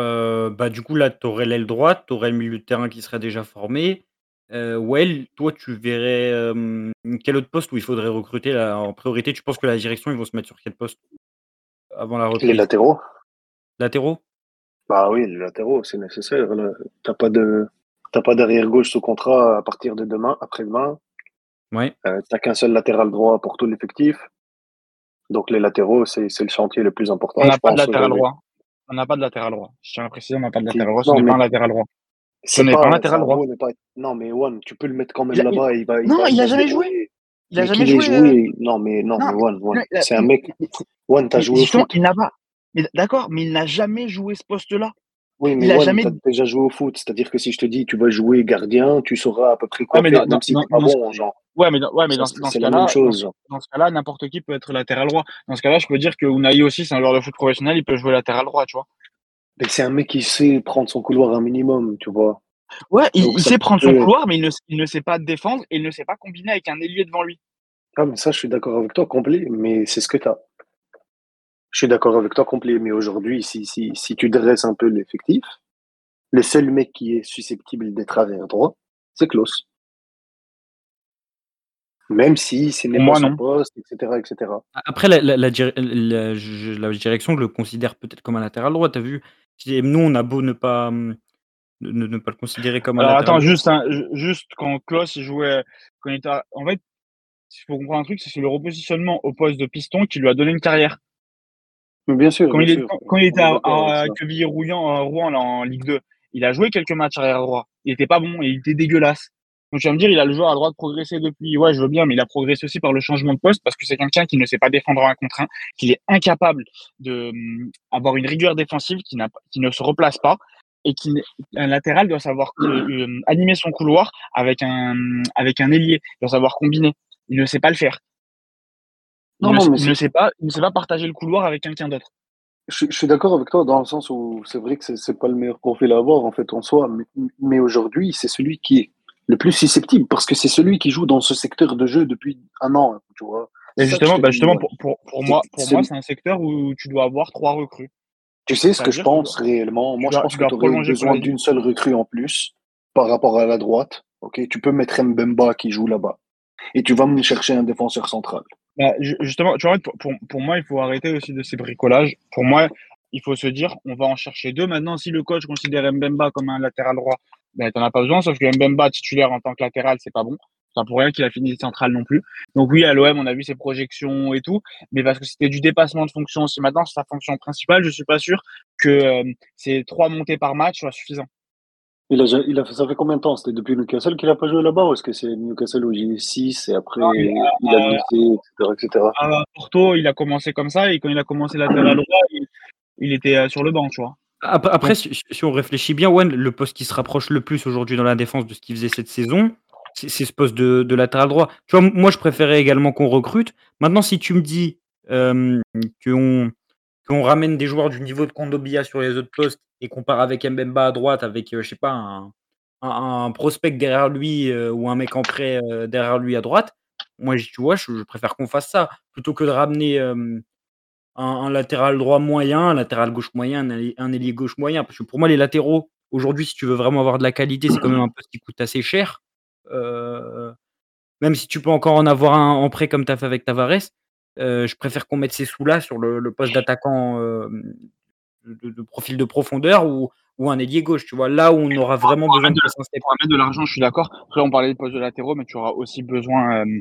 Heu, bah, du coup, là, tu aurais l'aile droite, tu aurais le milieu de terrain qui serait déjà formé. Heu, Well, toi, tu verrais, hem, quel autre poste où il faudrait recruter là, en priorité? Tu penses que la direction, ils vont se mettre sur quel poste avant la Les reprise? latéraux? Latéraux? Bah oui, les latéraux, c'est nécessaire, là. Tu pas de t'as pas d'arrière gauche sous contrat à partir de demain, après-demain. Ouais. Heu, tu qu'un seul latéral droit pour tout l'effectif. Donc les latéraux, c'est c'est le chantier le plus important, On n'a je pas de pense, latéral aujourd'hui. droit. On n'a pas de latéral droit. Je tiens à préciser, on n'a pas de latéral droit. Ce non, n'est mais pas un latéral droit. Ce n'est pas un latéral droit. Pas non, mais One, tu peux le mettre quand même a il là-bas, il va il non, va il il a va se jamais joué. Il a Mais jamais joué, joué non, mais non, non, mais One, One, c'est un mec One, tu as mais joué au foot. il n'a pas mais d'accord, mais il n'a jamais joué ce poste-là. Oui, mais Il a jamais tu as déjà joué au foot, c'est-à-dire que si je te dis: «Tu vas jouer gardien», tu sauras à peu près quoi mais faire, si tu es pas ce genre. ouais, mais dans ouais, mais dans dans ce c'est la même cas-là dans chose, ce genre. dans ce cas-là, n'importe qui peut être latéral droit. Dans ce cas-là, je peux dire que Unai aussi, c'est un joueur de foot professionnel, il peut jouer latéral droit, tu vois? Mais c'est un mec qui sait prendre son couloir un minimum, tu vois? Ouais, il Donc il ça sait prendre son couloir, mais il ne il ne sait pas défendre et il ne sait pas combiner avec un ailier devant lui. Ah, mais ça, je suis d'accord avec toi complet, mais c'est ce que tu as. Je suis d'accord avec toi complet, mais aujourd'hui, si si si tu dresses un peu l'effectif, le seul mec qui est susceptible d'être arrière droit, c'est Klose. Même si ce n'est pas son poste, et cetera, et cetera. A après la la la je direction le considère peut-être comme un latéral droit, tu as vu? C'est nous, on a beau ne pas, mmh, ne ne pas le considérer comme un Alors latéral attends, droit juste un ju juste quand Klose, il jouait quand il était en fait, il faut comprendre un truc, c'est le repositionnement au poste de piston qui lui a donné une carrière. Bien sûr, Quand bien il sûr, quand quand il était à à ça. Quevilly-Rouen à Rouen, là, en Ligue 2, il a joué quelques matchs arrière droit. Il était pas bon et il était dégueulasse. Donc tu vas me dire, il a le joueur à droite progressé depuis. Ouais, je veux bien, mais il a progressé aussi par le changement de poste parce que c'est quelqu'un qui ne sait pas défendre en 1 contre 1, qu'il est incapable de, mmh, avoir une rigueur défensive, qui n'a qui ne se replace pas et qui un latéral doit savoir hem, animer son couloir avec un, avec un ailier, il doit savoir combiner. Il ne sait pas le faire. Il Non, ne non, mais ne sait pas il ne sait pas partager le couloir avec quelqu'un d'autre. Je suis je suis d'accord avec toi dans le sens où c'est vrai que c'est c'est pas le meilleur profil à avoir, en fait, en soi, mais mais aujourd'hui, c'est celui qui est le plus susceptible parce que c'est celui qui joue dans ce secteur de jeu depuis 1 an, tu vois? Et justement, te bah, justement pour pour pour C'est moi pour moi, celui c'est un secteur où tu dois avoir 3 recrues. Tu sais ce que je que pense dois réellement? Moi, je pense tu que tu aurais besoin d'une seule recrue en plus par rapport à la droite, OK? Tu peux mettre Mbemba qui joue là-bas et tu vas me chercher un défenseur central. Bah, ju justement, tu vois, pour pour moi, il faut arrêter aussi de ces bricolages. Pour moi, il faut se dire: «On va en chercher 2». Maintenant, si le coach considère Mbemba comme un latéral droit, ben, tu en as pas besoin, sauf que Mbemba titulaire en tant que latéral, c'est pas bon. Pas pour rien qu'il a fini central non plus. Donc oui, à l'OM, on a vu ses projections et tout, mais parce que c'était du dépassement de fonction aussi. Maintenant, c'est sa fonction principale, je suis pas sûr que, hem, ces 3 montées par match soient suffisants. Il a il a ça fait combien de temps? C'était depuis Newcastle qu'il a pas joué là-bas ou est-ce que c'est Newcastle où il est 6 et après Non, il il a a glissé et cetera, et cetera? à à Porto, il a commencé comme ça et quand il a commencé latéral droit, il il était, heu, sur le banc, tu vois? Ap après, Donc si on réfléchit bien, ouais, le poste qui se rapproche le plus aujourd'hui dans la défense de ce qu'il faisait cette saison, c'est ce poste de de latéral droit. Tu vois, moi, je préférais également qu'on recrute. Maintenant, si tu me dis, hem, qu'on ramène des joueurs du niveau de Kondogbia sur les autres postes et qu'on part avec Mbemba à droite avec, heu, je sais pas, un prospect derrière lui, heu, ou un mec en prêt, heu, derrière lui à droite, moi, tu vois, je préfère qu'on fasse ça plutôt que de ramener, un latéral droit moyen, un latéral gauche moyen, un ailier gauche moyen. Parce que pour moi, les latéraux, aujourd'hui, si tu veux vraiment avoir de la qualité, c'est quand même un poste qui coûte assez cher. Même si tu peux encore en avoir un en prêt comme tu as fait avec Tavares, je préfère qu'on mette ces sous-là sur le poste d'attaquant, de de profil de profondeur ou ou un ailier gauche, tu vois? Là où on aura vraiment pour besoin de de pour remettre de l'argent, je suis d'accord. Après, on parlait des postes de latéraux, mais tu auras aussi besoin, hem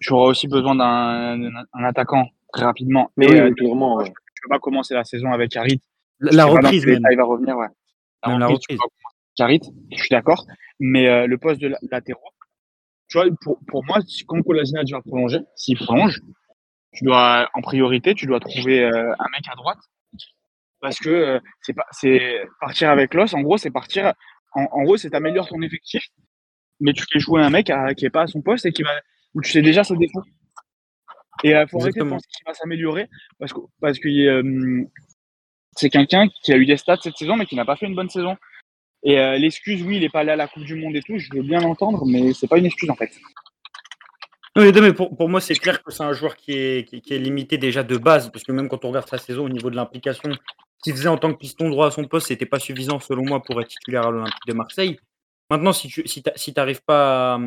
tu auras aussi besoin d'un d'un un attaquant très rapidement Mais et oui, heu, oui, clairement, moi, je ouais. tu peux pas commencer la saison avec Harit. La reprise même. il va revenir, ouais. La la reprise, tu reprise. pas commencer avec Harit, je suis d'accord, mais heu, le poste de la latéraux, tu vois, pour pour moi, si quand Kolasinac va prolonger, s'il prolonge, tu dois en priorité, tu dois trouver, un mec à droite parce que, heu, c'est pas c'est partir avec Klose, en gros, c'est partir en en gros, c'est tu améliores ton effectif, mais tu fais jouer un mec à qui est pas à son poste et qui va où tu sais déjà ses défauts et heu, faut arrêter de penser qu'il va s'améliorer parce que parce hem, c'est quelqu'un qui a eu des stats cette saison, mais qui n'a pas fait une bonne saison. Et l'excuse, oui, il est pas allé à la coupe du monde et tout, je veux bien l'entendre, mais c'est pas une excuse, en fait. Non, mais non, mais pour pour moi, c'est clair que c'est un joueur qui est qui est qui est limité déjà de base, parce que même quand on regarde sa saison au niveau de l'implication, qu'il faisait en tant que piston droit à son poste, c'était pas suffisant selon moi pour être titulaire à l'Olympique de Marseille. Maintenant, si tu si n'arrives pas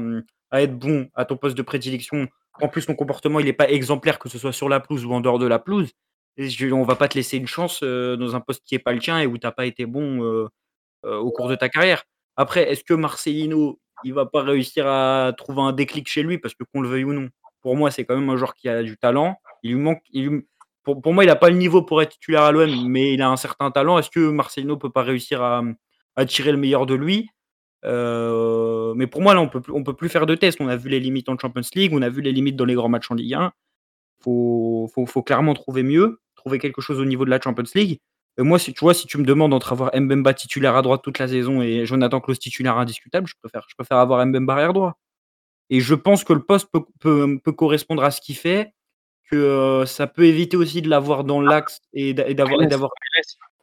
à, être bon à ton poste de prédilection, en plus ton comportement il n'est pas exemplaire, que ce soit sur la pelouse ou en dehors de la pelouse, et on va pas te laisser une chance euh, dans un poste qui n'est pas le tien et où tu n'as pas été bon euh, euh, au cours de ta carrière. Après, est-ce que Marcelino, il va pas réussir à trouver un déclic chez lui, parce que qu'on le veuille ou non Pour moi, c'est quand même un joueur qui a du talent. Il lui manque, pour, moi, il n'a pas le niveau pour être titulaire à l'OM, mais il a un certain talent. Est-ce que Marcelino peut pas réussir à, tirer le meilleur de lui? Mais pour moi, là, on on peut plus faire de tests. On a vu les limites en Champions League, on a vu les limites dans les grands matchs en Ligue 1. Faut, faut, clairement trouver mieux trouver quelque chose au niveau de la Champions League. moi, si tu vois, si tu me demandes entre avoir Mbemba titulaire à droite toute la saison et Jonathan Klaus titulaire indiscutable, je préfère, avoir Mbemba arrière droit. Et je pense que le poste peut, correspondre à ce qu'il fait, que euh, ça peut éviter aussi de l'avoir dans l'axe et d'avoir.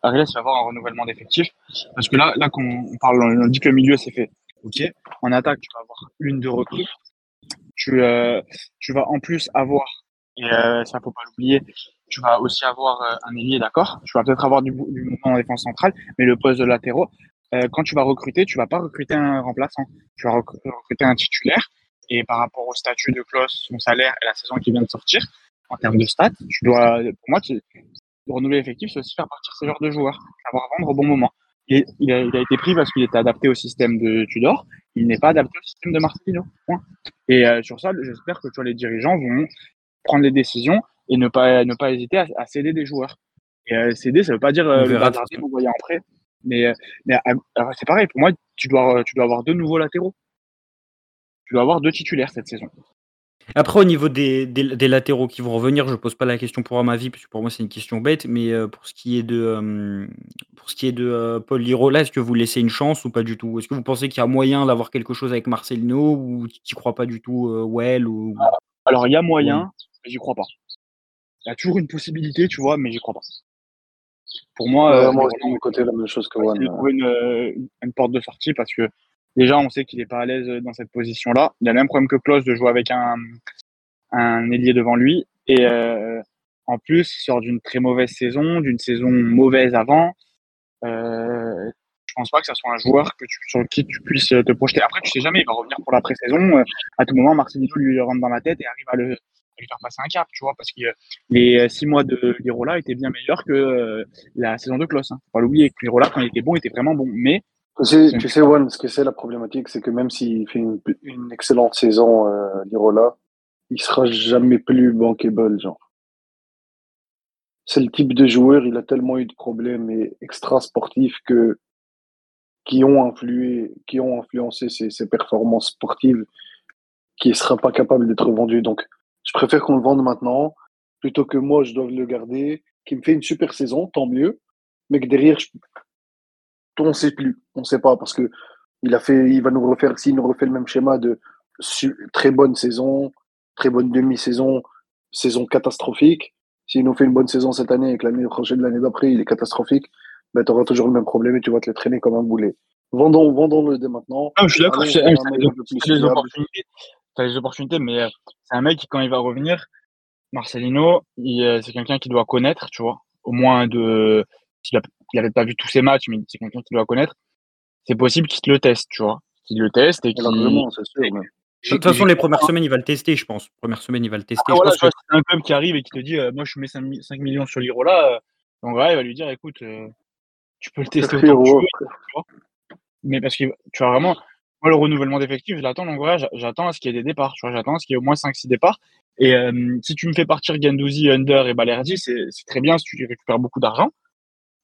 Va avoir un renouvellement d'effectifs. Parce que là, là qu'on parle, on dit que le milieu c'est fait. Ok. En attaque, tu vas avoir une de recrues. Tu, euh, tu vas en plus avoir, et euh, ça faut pas l'oublier, tu vas aussi avoir un ailier, d'accord? Tu vas peut-être avoir du, du, mouvement en défense centrale, mais le poste de latéraux, quand tu vas recruter, tu vas pas recruter un remplaçant, tu vas recruter un titulaire. Et par rapport au statut de Klaus, son salaire et la saison qui vient de sortir, en termes de stats, tu dois, pour moi, tu, renouveler l'effectif, c'est aussi faire partir ce genre de joueurs, savoir vendre au bon moment. Il, a, il a été pris parce qu'il était adapté au système de Tudor, il n'est pas adapté au système de Marcelino. Et euh, sur ça, j'espère que tu vois, les dirigeants vont prendre les décisions et ne pas, ne pas hésiter à, céder des joueurs. Et euh, céder, ça veut pas dire euh, le bazarder, vous voyez après. Mais, mais c'est pareil, pour moi, tu dois, tu dois avoir deux nouveaux latéraux. Tu dois avoir deux titulaires cette saison. Après, au niveau des, des, latéraux qui vont revenir, je pose pas la question pour ma vie, parce que pour moi c'est une question bête, mais pour ce qui est de, pour ce qui est de Paul Lirola, est-ce que vous laissez une chance ou pas du tout? Est-ce que vous pensez qu'il y a moyen d'avoir quelque chose avec Marcelino ou tu crois pas du tout Well ou... Alors il y a moyen, mais j'y crois pas. Il y a toujours une possibilité, tu vois, mais j'y crois pas. Pour moi, euh, moi aussi, côté la même chose que Juan. Une, euh, une, porte de sortie parce que déjà, on sait qu'il n'est pas à l'aise dans cette position-là. Il a le même problème que Klaus de jouer avec un, un ailier devant lui. Et euh, en plus, sort d'une très mauvaise saison, d'une saison mauvaise avant. Euh, je pense pas que ça soit un joueur que tu, sur qui tu puisses te projeter. Après, tu sais jamais, il va revenir pour la pré-saison. À tout moment, Marcelino lui rentre dans la tête et arrive à le, lui faire passer un cap, tu vois, parce que les six mois de Lirola étaient bien meilleurs que euh, la saison de Klaus. Hein. Faut pas l'oublier, que Lirola, quand il était bon, était vraiment bon. Mais tu sais, tu sais Juan, ce que c'est la problématique, c'est que même s'il fait une, une, excellente saison, euh, Lirola, il sera jamais plus bankable, genre. C'est le type de joueur, il a tellement eu de problèmes extra sportifs que qui ont influé, qui ont influencé ses, ses performances sportives, qui ne sera pas capable d'être vendu. Donc, je préfère qu'on le vende maintenant plutôt que moi, je dois le garder, qui me fait une super saison, tant mieux, mais que derrière, on ne sait plus. On ne sait pas parce que il, a fait, il va nous refaire, s'il nous refait le même schéma de très bonne saison, très bonne demi-saison, saison catastrophique, s'il nous fait une bonne saison cette année et que l'année prochaine, l'année d'après, il est catastrophique, ben, tu auras toujours le même problème et tu vas te le traîner comme un boulet. Vendons, vendons-le dès maintenant. Ah, je suis d'accord, les opportunités tu les opportunités, mais euh, c'est un mec qui, quand il va revenir, Marcelino, euh, c'est quelqu'un qui doit connaître, tu vois, au moins de. S'il n'avait pas vu tous ses matchs, mais c'est quelqu'un qui doit connaître. C'est possible qu'il te le teste, tu vois. Qu'il le teste et qu'il. De toute façon, les premières semaines, il va le tester, je pense. Première semaine, il va le tester. Ah, voilà, c'est un club qui arrive et qui te dit euh, Moi, je mets 5, millions sur l'Irola. donc, voilà, il va lui dire Écoute, tu peux le tester autant que tu veux. Tu vois mais parce que tu vois vraiment, moi, le renouvellement d'effectifs, je l'attends. Donc, voilà, j'attends à ce qu'il y ait des départs. Tu vois, j'attends à ce qu'il y ait au moins 5-6 départs. Et euh, si tu me fais partir Gendouzi, Under et Balerdi, c'est très bien si tu récupères beaucoup d'argent.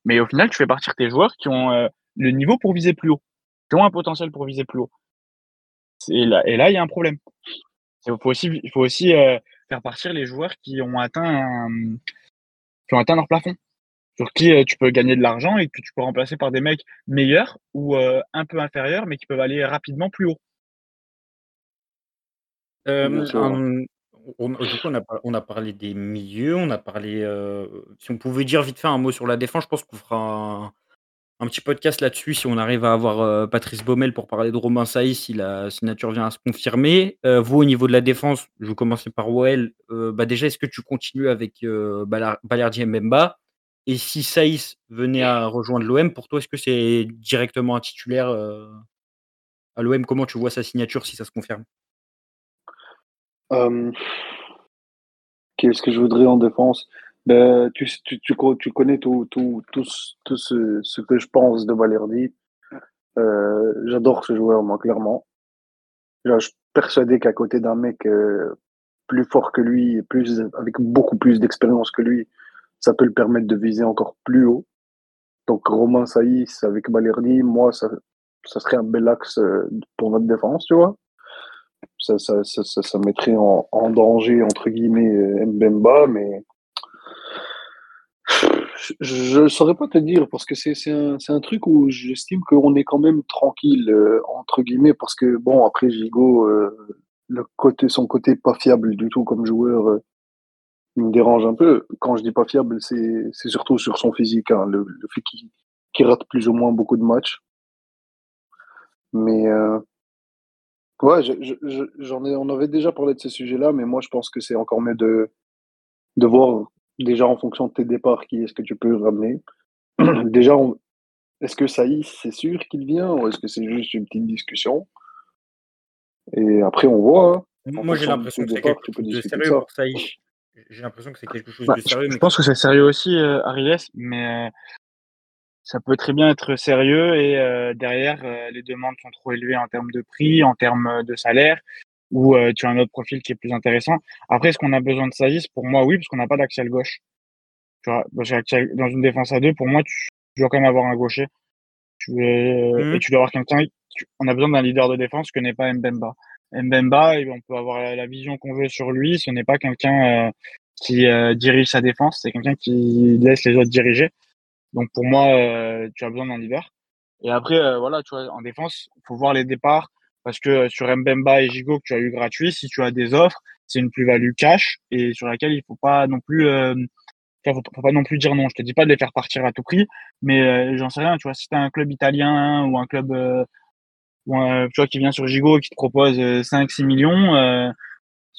Mais au final, tu fais partir tes joueurs qui ont euh, le niveau pour viser plus haut, qui ont un potentiel pour viser plus haut. Et là, et là il y a un problème. Il faut aussi, il faut aussi euh, faire partir les joueurs qui ont atteint, qui ont atteint leur plafond sur qui euh, tu peux gagner de l'argent et que tu peux remplacer par des mecs meilleurs ou euh, un peu inférieurs, mais qui peuvent aller rapidement plus haut. Euh, on, a, parlé des milieux, on a parlé. si on pouvait dire vite fait un mot sur la défense, je pense qu'on fera un, petit podcast là-dessus si on arrive à avoir Patrice Baumel pour parler de Romain Saïs si la signature vient à se confirmer. vous, au niveau de la défense, je vais commencer par Well. bah déjà, est-ce que tu continues avec Balardi et Mbemba? Et si Saïs venait à rejoindre l'OM, pour toi, est-ce que c'est directement un titulaire euh, à l'OM Comment tu vois sa signature si ça se confirme? Euh, Qu'est-ce que je voudrais en défense? Ben, tu, tu, tu, tu connais tout, tout, tout, tout ce, ce que je pense de Valerdi. Euh, J'adore ce joueur, moi, clairement. Je suis persuadé qu'à côté d'un mec euh, plus fort que lui, plus, avec beaucoup plus d'expérience que lui, ça peut le permettre de viser encore plus haut. Donc, Romain Saïs avec Valerdi, moi, ça, ça serait un bel axe pour notre défense, tu vois ça, ça, ça, ça, mettrait en, en danger, entre guillemets, euh, Mbemba, mais je ne saurais pas te dire, parce que c'est un, un truc où j'estime qu'on est quand même tranquille, euh, entre guillemets, parce que, bon, après, Gigot, euh, le côté, son côté pas fiable du tout comme joueur, il me dérange un peu. Quand je dis pas fiable, c'est surtout sur son physique, hein, le, fait qu'il qu'il rate plus ou moins beaucoup de matchs. Mais... Ouais, je, je, je- j'en ai, on avait déjà parlé de ce sujet-là, mais moi je pense que c'est encore mieux de, de voir déjà en fonction de tes départs qui est-ce que tu peux ramener. Déjà, est-ce que Saïs, c'est sûr qu'il vient ou est-ce que c'est juste une petite discussion? Et après, on voit. hein. Moi, j'ai l'impression que c'est quelque chose de discuter de sérieux pour Saïs. J'ai l'impression que c'est quelque chose Bah, de je, sérieux, je pense que c'est sérieux aussi, euh, Ariès, mais euh, ça peut très bien être sérieux et euh, derrière, euh, les demandes sont trop élevées en termes de prix, en termes euh, de salaire, ou euh, tu as un autre profil qui est plus intéressant. Après, est-ce qu'on a besoin de Saïs? Pour moi, oui, parce qu'on n'a pas d'axial gauche. Tu vois, dans une défense à deux, pour moi, tu, tu dois quand même avoir un gaucher. Tu, euh, et Mhm. tu dois avoir quelqu'un. On a besoin d'un leader de défense que n'est pas Mbemba. Mbemba, eh, on peut avoir la, la vision qu'on veut sur lui. Ce n'est pas quelqu'un euh, qui euh, dirige sa défense, c'est quelqu'un qui laisse les autres diriger. Donc pour moi, euh, tu as besoin d'un leader. Et après, euh, voilà, tu vois, en défense, il faut voir les départs parce que euh, sur Mbemba et Gigo que tu as eu gratuit, si tu as des offres, c'est une plus-value cash et sur laquelle il faut pas non plus, euh, faut, faut pas non plus dire non. Je te dis pas de les faire partir à tout prix, mais j'en sais rien. Tu vois, si tu as un club italien ou un club tu vois, qui vient sur Gigo et qui te propose euh, 5-6 millions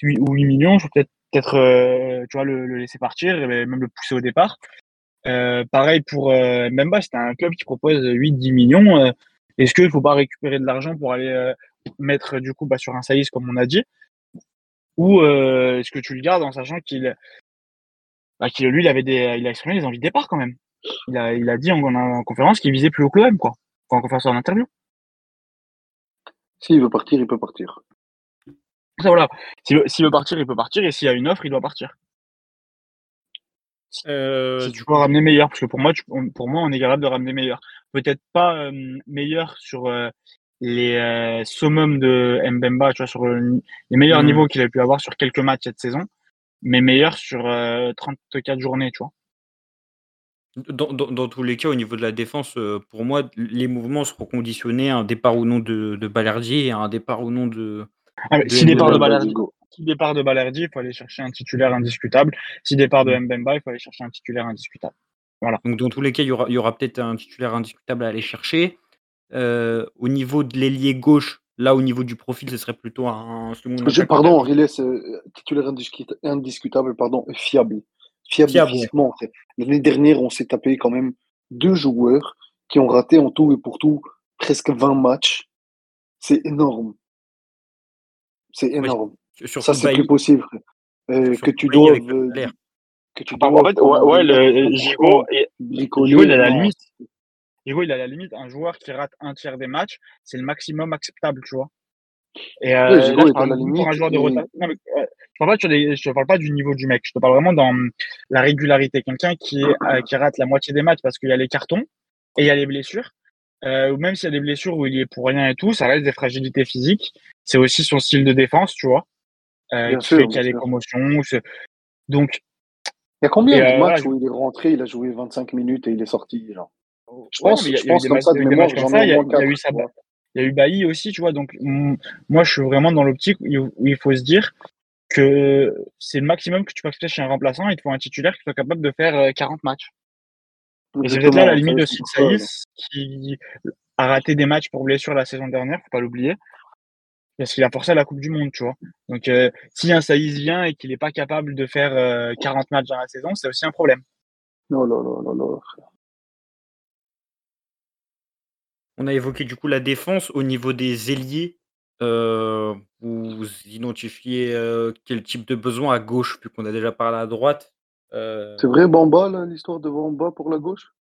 ou 8 millions, je peux peut-être le, le laisser partir et même le pousser au départ. Euh, pareil pour euh, Mbemba, c'était un club qui propose 8-10 millions. euh, Est-ce qu'il ne faut pas récupérer de l'argent pour aller euh, mettre du coup bah, sur un Saïs comme on a dit? Ou est-ce que tu le gardes en sachant qu'il bah, qu'il lui il avait des il a exprimé des envies de départ quand même. Il a, il a dit en, en conférence qu'il visait plus haut que l'OM quoi. En conférence en interview. S'il veut partir, il peut partir. Ça voilà. S'il veut, s'il veut partir, il peut partir et s'il y a une offre, il doit partir. Euh, si tu peux ramener meilleur, parce que pour moi, tu- on- pour moi, on est capable de ramener meilleur. Peut-être pas euh, meilleur sur euh, les euh, summums de Mbemba, tu vois, sur le- les meilleurs Mhm. niveaux qu'il a pu avoir sur quelques matchs cette saison, mais meilleur sur euh, 34 journées, tu vois. Dans, dans- dans tous les cas, au niveau de la défense, euh, pour moi, les mouvements seront conditionnés à un départ ou non de, de Balerdi et à un départ ou non de, Ah, de si départ de Mbemba. Si départ de Balerdi, il faut aller chercher un titulaire indiscutable. Si départ de Mhm. Mbemba, il faut aller chercher un titulaire indiscutable. Donc, dans tous les cas, il y aura, il y aura peut-être un titulaire indiscutable à aller chercher. Euh, au niveau de l'ailier gauche, là, au niveau du profil, ce serait plutôt un second Je- pardon, Riles, euh, titulaire indiscut- indiscutable, pardon, et fiable. Fiable, Fiable, physiquement. L'année dernière, on s'est tapé quand même deux joueurs qui ont raté en tout et pour tout presque 20 matchs. C'est énorme. C'est énorme. Surtout Ça, c'est plus possible. Euh, Surtout que tu avec dois, euh, que tu En dois fait, ouais, ouais, le, et-. Gigot, il a la non. limite. Gigot, il a la limite. Un joueur qui rate un tiers des matchs, c'est le maximum acceptable, tu vois. Et euh, Ouais, Gigot là, je parle pour un joueur de et- rotation. Non, mais, euh, je parle pas sur les- je te parle pas du niveau du mec. Je te parle vraiment dans hum, la régularité. Quelqu'un qui, est, euh, qui rate la moitié des matchs parce qu'il y a les cartons et il y a les blessures. Euh, ou même s'il y a des blessures où il y est pour rien et tout, ça reste des fragilités physiques. C'est aussi son style de défense, tu vois. Euh, qui sûr, fait qu'il y a commotions. c'est- Donc, Il y a combien de euh, matchs où il est rentré, il a joué 25 minutes et il est sorti genre? Je Ouais, pense, je des comme matchs, ça il y de a eu des mémoire, matchs comme j'en ça. ai Il y au a, moins il y a eu 4. Sab- il y a eu Bailly aussi, tu vois. Donc, mm, moi, je suis vraiment dans l'optique où, il- faut se dire que c'est le maximum que tu peux accepter chez un remplaçant. Il te faut un titulaire qui soit capable de faire euh, 40 matchs. Et c'est peut-être là la limite de Saïs, qui a raté des matchs pour blessure la saison dernière, faut pas l'oublier. Parce qu'il a forcé à la Coupe du Monde, tu vois. Donc, euh, si un Saïs vient et qu'il n'est pas capable de faire euh, 40 matchs dans la saison, c'est aussi un problème. Non, non, non, non, non. On a évoqué du coup la défense au niveau des ailiers. Euh, vous identifiez euh, quel type de besoin à gauche, vu qu'on a déjà parlé à droite. Euh, C'est vrai, Bamba, là, l'histoire de Bamba pour la gauche?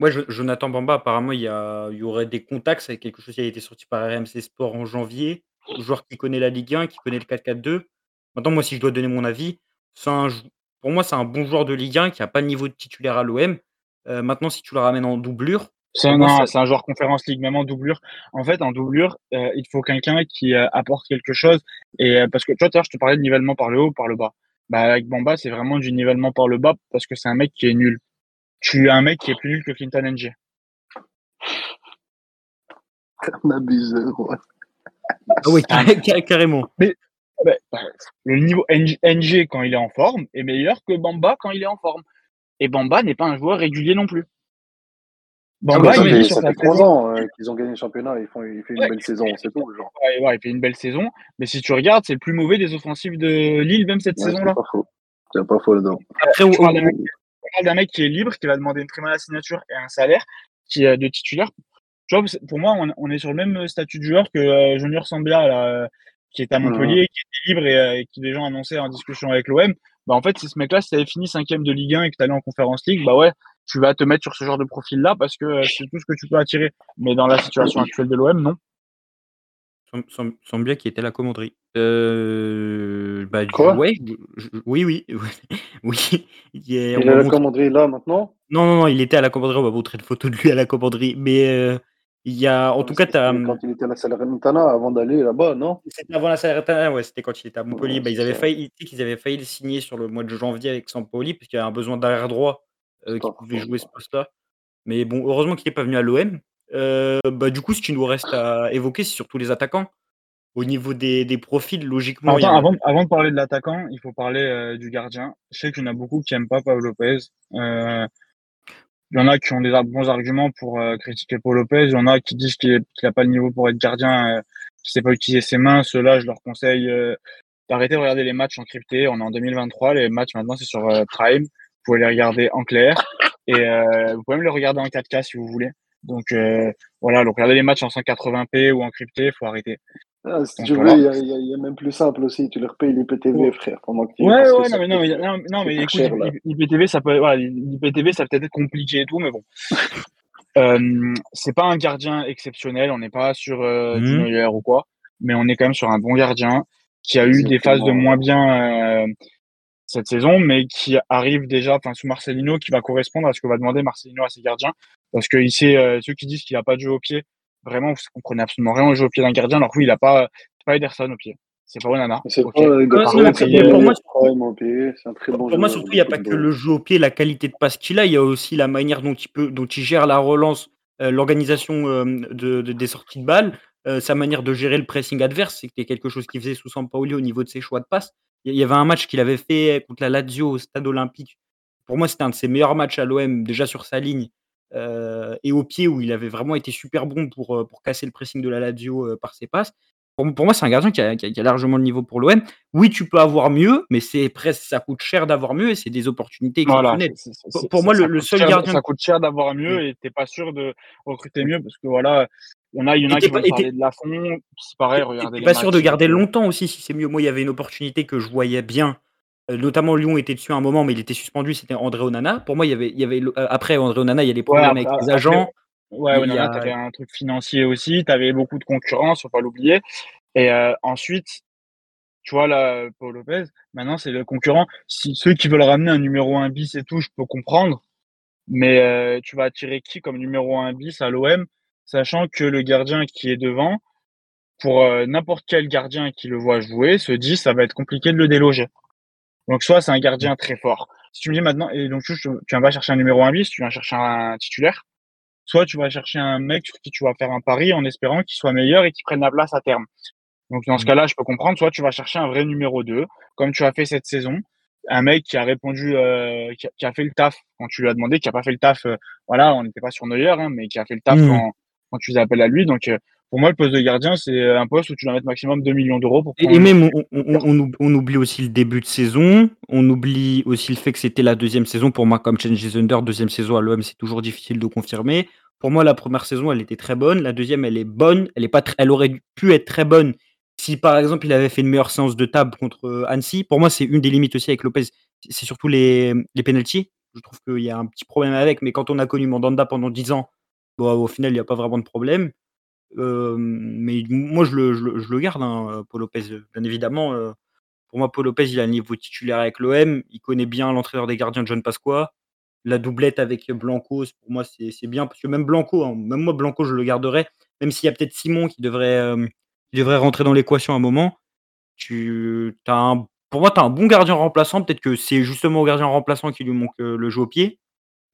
Ouais, Jo- Jonathan Bamba, apparemment, il y, a, il y aurait des contacts. C'est quelque chose qui a été sorti par RMC Sport en janvier. Joueur qui connaît la Ligue 1, qui connaît le 4-4-2. Maintenant, moi, si je dois donner mon avis, c'est un jou- pour moi, c'est un bon joueur de Ligue 1 qui n'a pas le niveau de titulaire à l'OM. Euh, maintenant, si tu le ramènes en doublure, C'est pour moi, non, ça- c'est un joueur conférence league, même en doublure. En fait, en doublure, euh, il faut quelqu'un qui euh, apporte quelque chose. Et parce que tu vois, tout à l'heure, je te parlais de nivellement par le haut, par le bas. Bah, avec Bamba, c'est vraiment du nivellement par le bas parce que c'est un mec qui est nul. Tu as un mec qui est plus nul que Clinton NG. On abuse, ouais. Ah oui, carrément. Bah, bah, le niveau NG, NG, quand il est en forme est meilleur que Bamba quand il est en forme. Et Bamba n'est pas un joueur régulier non plus. Ah, Bamba, mais il fait, est sur ça fait trois saison. ans euh, qu'ils ont gagné le championnat, ils font, il fait une Ouais. belle saison, c'est tout. Genre. Ouais, ouais, il fait une belle saison. Mais si tu regardes, c'est le plus mauvais des offensives de Lille, même cette Ouais, c'est saison-là. pas faux. C'est pas faux là-dedans. Après, Je au- parle d'un mec, qui est libre, qui va demander une prime à la signature et un salaire qui est de titulaire. Tu vois, pour moi, on, on est sur le même statut de joueur que euh, Junior Sambia, là, euh, qui est à. Montpellier, qui était libre et, euh, et qui gens annonçaient en discussion avec l'OM. Bah, en fait, si ce mec-là, si t'avais fini cinquième de Ligue 1 et que t'allais en Conférence League, bah ouais, tu vas te mettre sur ce genre de profil-là parce que euh, c'est tout ce que tu peux attirer. Mais dans la situation actuelle de l'OM, non. Sem- sem- Sambia qui était à la commanderie. Euh, bah, Quoi? ouais, je- je- oui, oui, oui. Il est- on Il m'a a la montré- commanderie là maintenant? Non, non, non, il était à la commanderie. On m'a montré une photo de lui à la commanderie. Mais euh, il y a, en tout cas, C'était t'as, Quand il était à la Salernitana avant d'aller là-bas, non? C'était avant la Salernitana, ouais, c'était quand il était à Montpellier. Ouais, Bah, ils c'est avaient ça. failli, tu sais qu'ils avaient failli le signer sur le mois de janvier avec Sampoli parce qu'il y avait un besoin d'arrière droit euh, qui pouvait jouer ce poste-là. Mais bon, heureusement qu'il n'est pas venu à l'OM. Euh, bah, du coup, ce qui nous reste à évoquer, c'est surtout les attaquants. Au niveau des, des profils, logiquement, a avant, avant de parler de l'attaquant, il faut parler euh, du gardien. Je sais qu'il y en a beaucoup qui aiment pas Paul Lopez. Euh, il y en a qui ont des bons arguments pour critiquer Paul Lopez. Il y en a qui disent qu'il est- qu'il a pas le niveau pour être gardien, qu'il sait pas utiliser ses mains. Ceux-là, je leur conseille d'arrêter de regarder les matchs encryptés. On est en 2023. Les matchs maintenant, c'est sur Prime. Vous pouvez les regarder en clair. Et vous pouvez même les regarder en 4K si vous voulez. Donc euh, voilà, donc regardez les matchs en 180p ou encrypté, faut arrêter. Ah, si Donc tu veux, il y, a- y y même plus simple aussi. Tu leur payes l'IPTV, Ouais. frère, pendant que Ouais, ouais, non, mais, non, mais, non, mais écoute, l'IPTV, ça peut, voilà, l'IPTV, ça peut être compliqué et tout, mais bon. Euh, c'est pas un gardien exceptionnel, on n'est pas sur euh, du Mhm. Neuer ou quoi, mais on est quand même sur un bon gardien qui a eu des phases de moins bien euh, cette saison, mais qui arrive déjà, enfin, sous Marcelino, qui va correspondre à ce que va demander Marcelino à ses gardiens, parce que il sait, euh, ceux qui disent qu'il a pas de jeu au pied, vraiment, vous comprenez absolument rien au jeu au pied d'un gardien, alors oui, il a pas, pas Ederson au pied, c'est pas Onana. C'est pour- moi, Pour moi, surtout, il n'y a pas que le jeu au pied, la qualité de passe qu'il a, il y a aussi la manière dont il, peut, dont il gère la relance, euh, l'organisation euh, de, de- des sorties de balles, euh, sa manière de gérer le pressing adverse. C'était quelque chose qu'il faisait sous Sampaoli au niveau de ses choix de passe. Il y avait un match qu'il avait fait contre la Lazio au stade olympique. Pour moi, c'était un de ses meilleurs matchs à l'OM, déjà sur sa ligne euh, et au pied, où il avait vraiment été super bon pour, euh, pour casser le pressing de la Lazio euh, par ses passes. Pour, pour moi, c'est un gardien qui a, qui a- qui a largement le niveau pour l'OM. Oui, tu peux avoir mieux, mais c'est presque ça coûte cher d'avoir mieux et c'est des opportunités Voilà. Pour- moi, le- seul cher- gardien- Ça coûte cher d'avoir mieux et t'es pas sûr de recruter mieux parce que voilà, il y en a, il y en a qui pas- vont parler de la fond. C'est pareil, regardez les pas sûr de garder euh, longtemps aussi si c'est mieux. Moi, il y avait une opportunité que je voyais bien. Euh, notamment, Lyon était dessus à un moment, mais il était suspendu. C'était André Onana. Pour moi, il y avait, il y avait euh, après André Onana, il y a des Ouais, problèmes après- avec les agents. Ouais, Il ouais, a- t'avais un truc financier aussi, t'avais beaucoup de concurrence, faut pas l'oublier. Et euh, ensuite, tu vois là, Paul Lopez, maintenant c'est le concurrent. Si ceux qui veulent ramener un numéro 1 bis et tout, je peux comprendre. Mais euh, tu vas attirer qui comme numéro 1 bis à l'OM, sachant que le gardien qui est devant, pour euh, n'importe quel gardien qui le voit jouer, se dit ça va être compliqué de le déloger. Donc soit c'est un gardien très fort. Si tu me dis maintenant, et donc tu, tu viens pas chercher un numéro 1 bis, tu viens chercher un titulaire, soit tu vas chercher un mec sur qui tu vas faire un pari en espérant qu'il soit meilleur et qu'il prenne la place à terme. Donc dans ce Mhm. cas-là, je peux comprendre, soit tu vas chercher un vrai numéro 2, comme tu as fait cette saison, un mec qui a répondu, euh, qui, a, qui a fait le taf quand tu lui as demandé, qui a pas fait le taf, euh, voilà, on n'était pas sur Neuer, hein, mais qui a fait le taf Mhm. quand, quand tu faisais appel à lui. Donc euh, pour moi, le poste de gardien, c'est un poste où tu dois mettre maximum 2 millions d'euros pour Et, même, on, oublie aussi le début de saison. On oublie aussi le fait que c'était la deuxième saison. Pour moi, comme Changes Under, deuxième saison à l'OM, c'est toujours difficile de confirmer. Pour moi, la première saison, elle était très bonne. La deuxième, elle est bonne. Elle, est pas elle aurait pu être très bonne si, par exemple, il avait fait une meilleure séance de table contre euh, Annecy. Pour moi, c'est une des limites aussi avec Lopez. C'est surtout les, les penalties. Je trouve qu'il y a un petit problème avec. Mais quand on a connu Mandanda pendant 10 ans, bon, au final, il n'y a pas vraiment de problème mais moi, je le, le, le garde, hein, Paul Lopez. Bien évidemment, pour moi, Paul Lopez, il a un niveau titulaire avec l'OM. Il connaît bien l'entraîneur des gardiens, John Pasqua. La doublette avec Blanco, pour moi, c'est bien. Parce que même Blanco, hein, même moi, Blanco, je le garderais. Même s'il y a peut-être Simon qui devrait, qui devrait rentrer dans l'équation à un moment. Tu, pour moi, tu as un bon gardien remplaçant. Peut-être que c'est justement au gardien remplaçant qui lui manque le jeu au pied.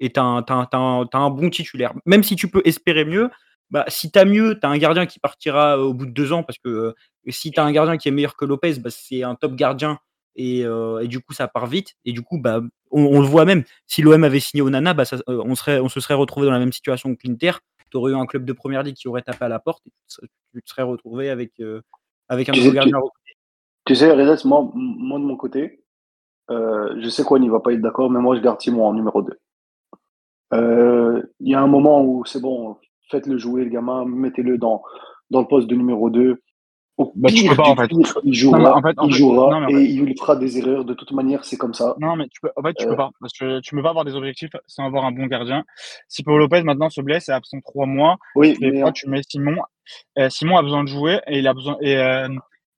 Et tu as, as, un bon titulaire. Même si tu peux espérer mieux, bah, si tu as mieux, tu as un gardien qui partira au bout de deux ans, parce que si tu as un gardien qui est meilleur que Lopez, bah, c'est un top gardien. Et, du coup, ça part vite. Et du coup, bah, on, le voit même. Si l'OM avait signé Onana, bah, on, serait, on se serait retrouvé dans la même situation que l'Inter. Tu aurais eu un club de première ligue qui aurait tapé à la porte et tu te serais retrouvé avec, avec un nouveau gardien. Tu, sais, Redes, moi, moi, de mon côté, je sais quoi, n'y va pas être d'accord, mais moi, je garde Simon en numéro 2. Il y a un moment où c'est bon, faites-le jouer, le gamin, mettez-le dans, dans le poste de numéro 2. Bah, tu peux pas, en fait. il jouera, il jouera et il fera des erreurs. De toute manière, c'est comme ça. Non, mais tu peux, en fait, tu peux euh. pas. Parce que tu peux pas avoir des objectifs sans avoir un bon gardien. Si Paul Lopez maintenant se blesse et absent trois mois, oui, mais tu mets Simon. Euh, Simon a besoin de jouer et il a besoin et euh,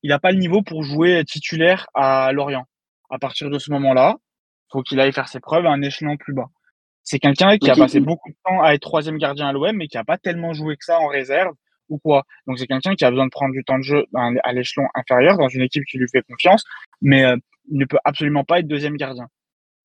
il n'a pas le niveau pour jouer titulaire à Lorient. À partir de ce moment-là, faut qu'il aille faire ses preuves à un échelon plus bas. C'est quelqu'un qui a passé beaucoup de temps à être troisième gardien à l'OM, mais qui n'a pas tellement joué que ça en réserve ou quoi. Donc c'est quelqu'un qui a besoin de prendre du temps de jeu à l'échelon inférieur dans une équipe qui lui fait confiance, mais euh, il ne peut absolument pas être deuxième gardien.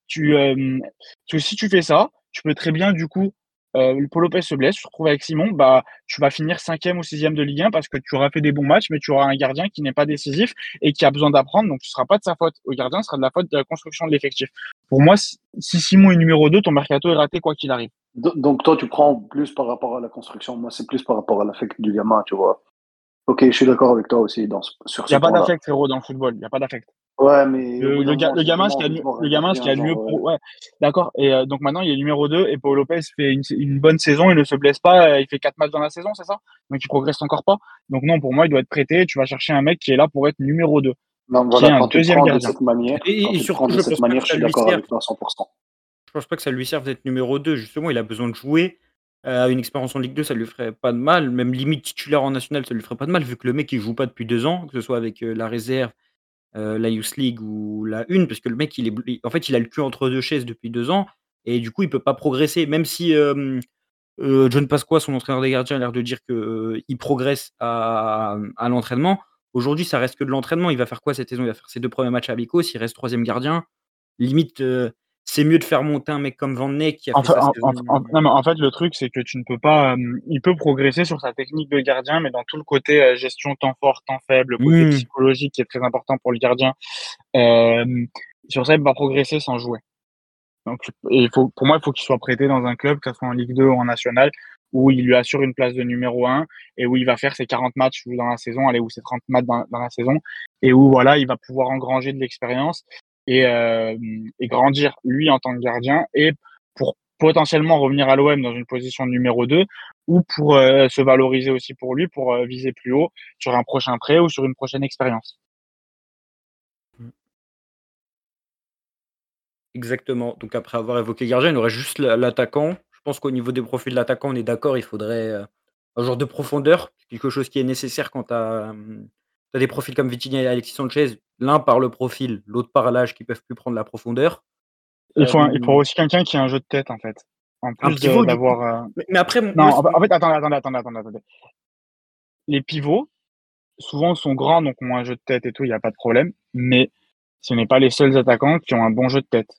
Tu, euh, tu, si tu fais ça, tu peux très bien du coup euh, Paul Lopez se blesse, tu te retrouves avec Simon, bah, tu vas finir cinquième ou sixième de Ligue 1 parce que tu auras fait des bons matchs, mais tu auras un gardien qui n'est pas décisif et qui a besoin d'apprendre, donc ce ne sera pas de sa faute au gardien, ce sera de la faute de la construction de l'effectif. Pour moi, si Simon est numéro 2, ton mercato est raté quoi qu'il arrive. Donc toi, tu prends plus par rapport à la construction, moi c'est plus par rapport à l'affect du gamin, tu vois. Ok, je suis d'accord avec toi aussi dans, sur ce Il n'y a pas d'affect, frérot, dans le football. Il n'y a pas d'affect. Ouais, mais. Le, le, gamin, ce qui a, le gamin, ce qui a le mieux. Pour... Ouais, d'accord. Et euh, donc maintenant, il est numéro 2 et Paul Lopez fait une, une, bonne saison. Il ne se blesse pas. Euh, il fait 4 matchs dans la saison, c'est ça? Donc il progresse encore pas. Donc non, pour moi, il doit être prêté. Tu vas chercher un mec qui est là pour être numéro 2. Non, voilà, quand tu deuxième prends de cette manière, et, et surtout, de cette manière, je suis d'accord avec toi à 100%. Je pense pas que ça lui serve d'être numéro 2. Justement, il a besoin de jouer. Euh, une expérience en Ligue 2, ça lui ferait pas de mal. Même limite titulaire en national, ça lui ferait pas de mal, vu que le mec, il joue pas depuis deux ans, que ce soit avec euh, la réserve, euh, la Youth League ou la une, parce que le mec, il est, en fait, il a le cul entre deux chaises depuis deux ans, et du coup, il peut pas progresser. Même si John Pasqua, son entraîneur des gardiens, a l'air de dire qu'il progresse à, l'entraînement. Aujourd'hui, ça reste que de l'entraînement. Il va faire quoi cette saison? Il va faire ses deux premiers matchs à Bicos, il reste troisième gardien. Limite, c'est mieux de faire monter un mec comme Van Neck qui a en fait, en, fait, le truc, c'est que tu ne peux pas. Euh, il peut progresser sur sa technique de gardien, mais dans tout le côté euh, gestion temps fort, temps faible, le côté mmh. psychologique qui est très important pour le gardien, euh, sur ça, il va progresser sans jouer. Donc, il faut, pour moi, il faut qu'il soit prêté dans un club, que ce soit en Ligue 2 ou en National, où il lui assure une place de numéro 1 et où il va faire ses 40 matchs dans la saison, aller où ses 30 matchs dans, dans, la saison, et où voilà, il va pouvoir engranger de l'expérience et, euh, et grandir lui en tant que gardien et pour potentiellement revenir à l'OM dans une position numéro 2 ou pour euh, se valoriser aussi pour lui, pour euh, viser plus haut sur un prochain prêt ou sur une prochaine expérience. Exactement. Donc après avoir évoqué gardien, il aurait juste l'attaquant. Je pense qu'au niveau des profils de l'attaquant, on est d'accord, il faudrait un genre de profondeur, quelque chose qui est nécessaire quand tu as, tu as des profils comme Vitinha et Alexis Sanchez, l'un par le profil, l'autre par l'âge, qui peuvent plus prendre la profondeur. Il faut, il faut aussi quelqu'un qui a un jeu de tête, en fait. En plus d'avoir. Euh, mais, après. Non, en fait, attendez, attendez, attendez, attendez. Les pivots, souvent, sont grands, donc ont un jeu de tête et tout, il n'y a pas de problème. Mais ce n'est pas les seuls attaquants qui ont un bon jeu de tête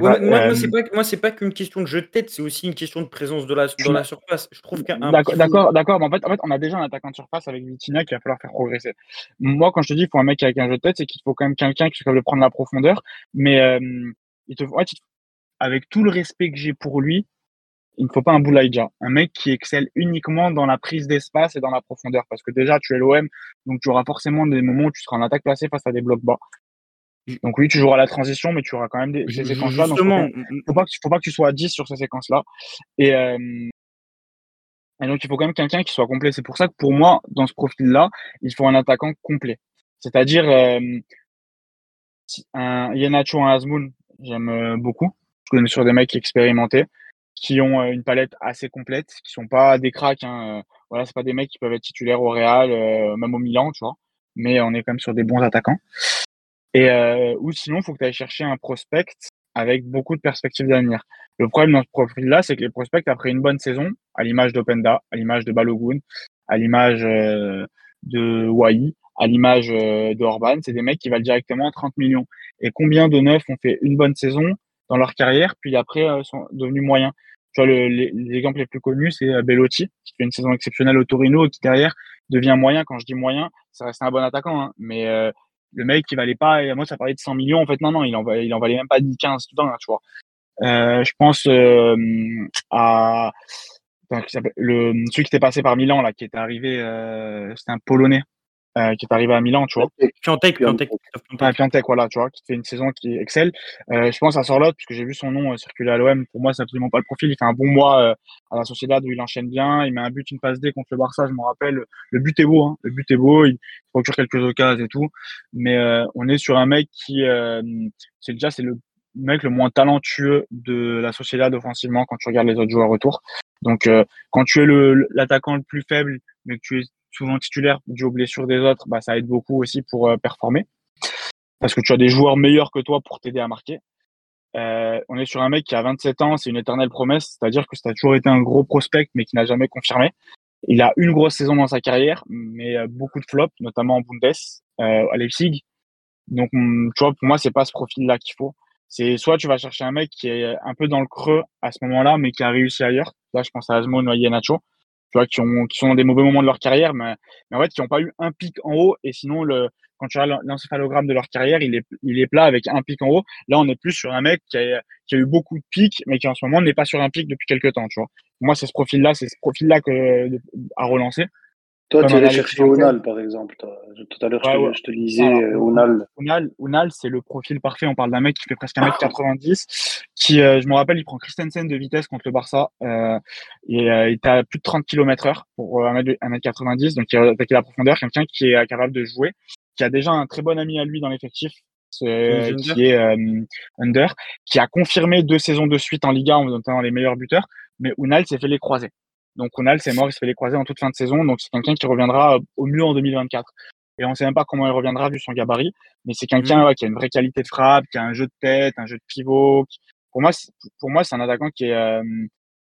moi, euh, moi c'est pas, qu'une question de jeu de tête, c'est aussi une question de présence de la, dans la surface. Je trouve qu'un D'accord, d'accord, mais en fait, en fait, on a déjà un attaquant de surface avec Vitina qu'il va falloir faire progresser. Moi, quand je te dis qu'il faut un mec avec un jeu de tête, c'est qu'il faut quand même quelqu'un qui soit capable de prendre la profondeur, mais euh, il te, avec tout le respect que j'ai pour lui, il ne faut pas un Boulaïdja, un mec qui excelle uniquement dans la prise d'espace et dans la profondeur. Parce que déjà, tu es l'OM, donc tu auras forcément des moments où tu seras en attaque placée face à des blocs bas. Donc oui, tu joueras la transition, mais tu auras quand même des, ces séquences-là. Donc, il faut pas, faut pas que tu sois à 10 sur ces séquences-là. Et, euh, et donc, il faut quand même quelqu'un qui soit complet. C'est pour ça que pour moi, dans ce profil-là, il faut un attaquant complet. C'est-à-dire euh, un Yenacho, un Azmoun, j'aime euh, beaucoup. Je connais sur des mecs expérimentés qui ont euh, une palette assez complète, qui sont pas des cracks. Hein. Voilà, c'est pas des mecs qui peuvent être titulaires au Real, même au Milan, tu vois. Mais on est quand même sur des bons attaquants. Et ou sinon, il faut que tu ailles chercher un prospect avec beaucoup de perspectives d'avenir. Le problème dans ce profil-là, c'est que les prospects, après une bonne saison, à l'image d'Openda, à l'image de Balogun, à l'image euh, de Wai, à l'image euh, de Orban, c'est des mecs qui valent directement 30 millions. Et combien de neufs ont fait une bonne saison dans leur carrière, puis après euh, sont devenus moyens? Tu vois, le, les, exemples les plus connus, c'est Bellotti, qui fait une saison exceptionnelle au Torino et qui derrière devient moyen. Quand je dis moyen, ça reste un bon attaquant, hein, mais le mec qui valait pas, et moi ça parlait de 100 millions, en fait non, non, il en valait, il en valait même pas 10, 15 tout hein, tu vois. Euh, je pense euh, à le, celui qui était passé par Milan, là, qui était arrivé, euh, c'était un Polonais. Euh, qui est arrivé à Milan, tu vois. Piantek, Piantek. Ah, Piantek, voilà, tu vois, qui fait une saison qui excelle. Euh, je pense à Sorlotte, puisque j'ai vu son nom circuler à l'OM. Pour moi, c'est absolument pas le profil. Il fait un bon mois à la Sociedad où il enchaîne bien. Il met un but, une passe D contre le Barça, je me rappelle. Le but est beau, hein. Le but est beau. Il procure quelques occasions et tout. Mais on est sur un mec qui, c'est déjà, c'est le mec le moins talentueux de la Sociedad offensivement quand tu regardes les autres joueurs autour. Donc, euh, quand tu es l'attaquant le, plus faible, mais que tu es souvent titulaire dû aux blessures des autres, bah, ça aide beaucoup aussi pour euh, performer. Parce que tu as des joueurs meilleurs que toi pour t'aider à marquer. Euh, on est sur un mec qui a 27 ans, c'est une éternelle promesse, c'est-à-dire que ça a toujours été un gros prospect, mais qui n'a jamais confirmé. Il a une grosse saison dans sa carrière, mais beaucoup de flops, notamment en Bundes, à Leipzig. Donc, hum, tu vois, pour moi, c'est pas ce profil-là qu'il faut c'est soit tu vas chercher un mec qui est un peu dans le creux à ce moment-là, mais qui a réussi ailleurs. Là, je pense à Asmo, Noyer, Nacho, tu vois, qui, ont, qui sont dans des mauvais moments de leur carrière, mais, mais en fait, qui n'ont pas eu un pic en haut. Et sinon, le, quand tu regardes l'encéphalogramme de leur carrière, il est, il est plat avec un pic en haut. Là, on est plus sur un mec qui a, qui a eu beaucoup de pics, mais qui en ce moment n'est pas sur un pic depuis quelques temps, tu vois. Moi, c'est ce profil-là, c'est ce profil-là que, à relancer. Toi, tu allais chercher Unal, par exemple. Tout à l'heure, je, te disais Unal. Unal, c'est le profil parfait. On parle d'un mec qui fait presque 1m90, qui, euh, je me rappelle, il prend Christensen de vitesse contre le Barça. Euh, et, euh, il était à plus de 30 km heure pour 1m90, donc il a attaqué la profondeur. Quelqu'un qui est capable de jouer, qui a déjà un très bon ami à lui dans l'effectif, qui est Under, qui a confirmé deux saisons de suite en Liga en étant les meilleurs buteurs. Mais Unal s'est fait les croiser. Donc Ronald, c'est mort, il se fait les croiser en toute fin de saison. Donc c'est quelqu'un qui reviendra euh, au mieux en 2024. Et on ne sait même pas comment il reviendra vu son gabarit. Mais c'est quelqu'un mmh. qui a une vraie qualité de frappe, qui a un jeu de tête, un jeu de pivot. Pour moi, pour moi, c'est un attaquant qui est euh,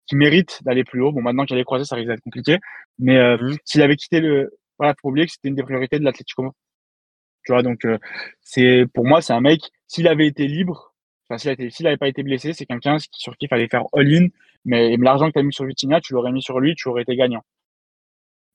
qui mérite d'aller plus haut. Bon, maintenant qu'il a les croisés, ça risque d'être compliqué. Mais euh, mmh. s'il avait quitté le, voilà, faut oublier que c'était une des priorités de l'Atlético. Tu vois, donc c'est pour moi, c'est un mec. S'il avait été libre, enfin s'il n'avait pas été blessé, c'est quelqu'un sur qui il fallait faire all-in mais l'argent que tu as mis sur Vitinha, tu l'aurais mis sur lui, tu aurais été gagnant.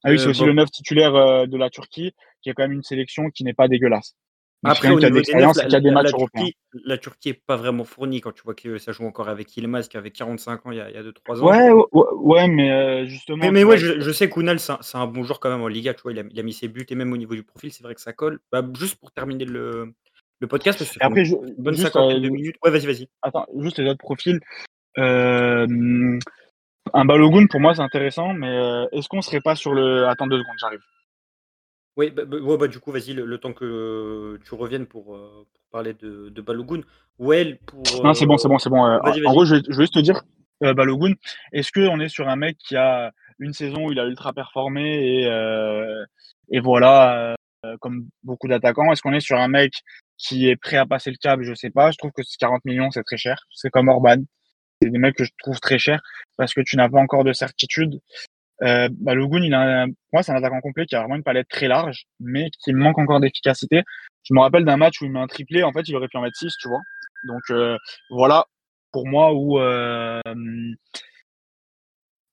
Ah oui, c'est euh, aussi le neuf titulaire euh, de la Turquie, qui est quand même une sélection qui n'est pas dégueulasse. Après, au niveau des neufs, la, a des matchs la, Turquie, la Turquie est pas vraiment fournie quand tu vois que ça joue encore avec Ilmaz qui avait 45 ans il y a, 2-3 ans. Ouais, ouais, ouais mais euh, justement. Mais, mais ouais, je, je, sais qu'Ounal, c'est un, bon joueur quand même en Liga. Tu vois, il a, il a, mis ses buts et même au niveau du profil, c'est vrai que ça colle. Bah, juste pour terminer le, le podcast, après, je, bonne juste, 52 minutes. Ouais, vas-y, vas-y. Attends, juste les autres profils. Euh, un Balogun, pour moi, c'est intéressant, mais euh, est-ce qu'on serait pas sur le. Attends deux secondes, j'arrive. Oui, bah, bah, bah, du coup, vas-y, le, temps que tu reviennes pour, euh, parler de, de Balogun. Well, pour. Non, c'est bon, c'est bon, c'est bon. en gros, je vais, juste te dire, Balogun, est-ce qu'on est sur un mec qui a une saison où il a ultra performé et, et voilà, comme beaucoup d'attaquants Est-ce qu'on est sur un mec qui est prêt à passer le cap Je sais pas. Je trouve que 40 millions, c'est très cher. C'est comme Orban c'est des mecs que je trouve très chers parce que tu n'as pas encore de certitude. Euh, bah, il a, moi, c'est un attaquant complet qui a vraiment une palette très large, mais qui manque encore d'efficacité. Je me rappelle d'un match où il met un triplé, en fait, il aurait pu en mettre 6, tu vois. Donc, euh, voilà, pour moi, où, euh,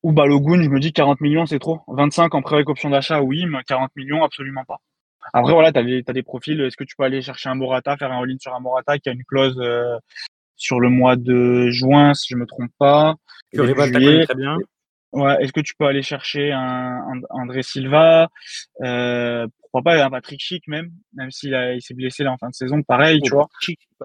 où Balogun, je me dis 40 millions, c'est trop. 25 en prêt avec option d'achat, oui, mais 40 millions, absolument pas. Après, voilà, tu as, des profils. Est-ce que tu peux aller chercher un Morata, faire un all-in sur un Morata qui a une clause, euh, sur le mois de juin, si je me trompe pas. très bien. Ouais, est-ce que tu peux aller chercher un, André Silva? Euh, Pourquoi pas un Patrick Chic même, même s'il il s'est blessé là en fin de saison, pareil, tu vois.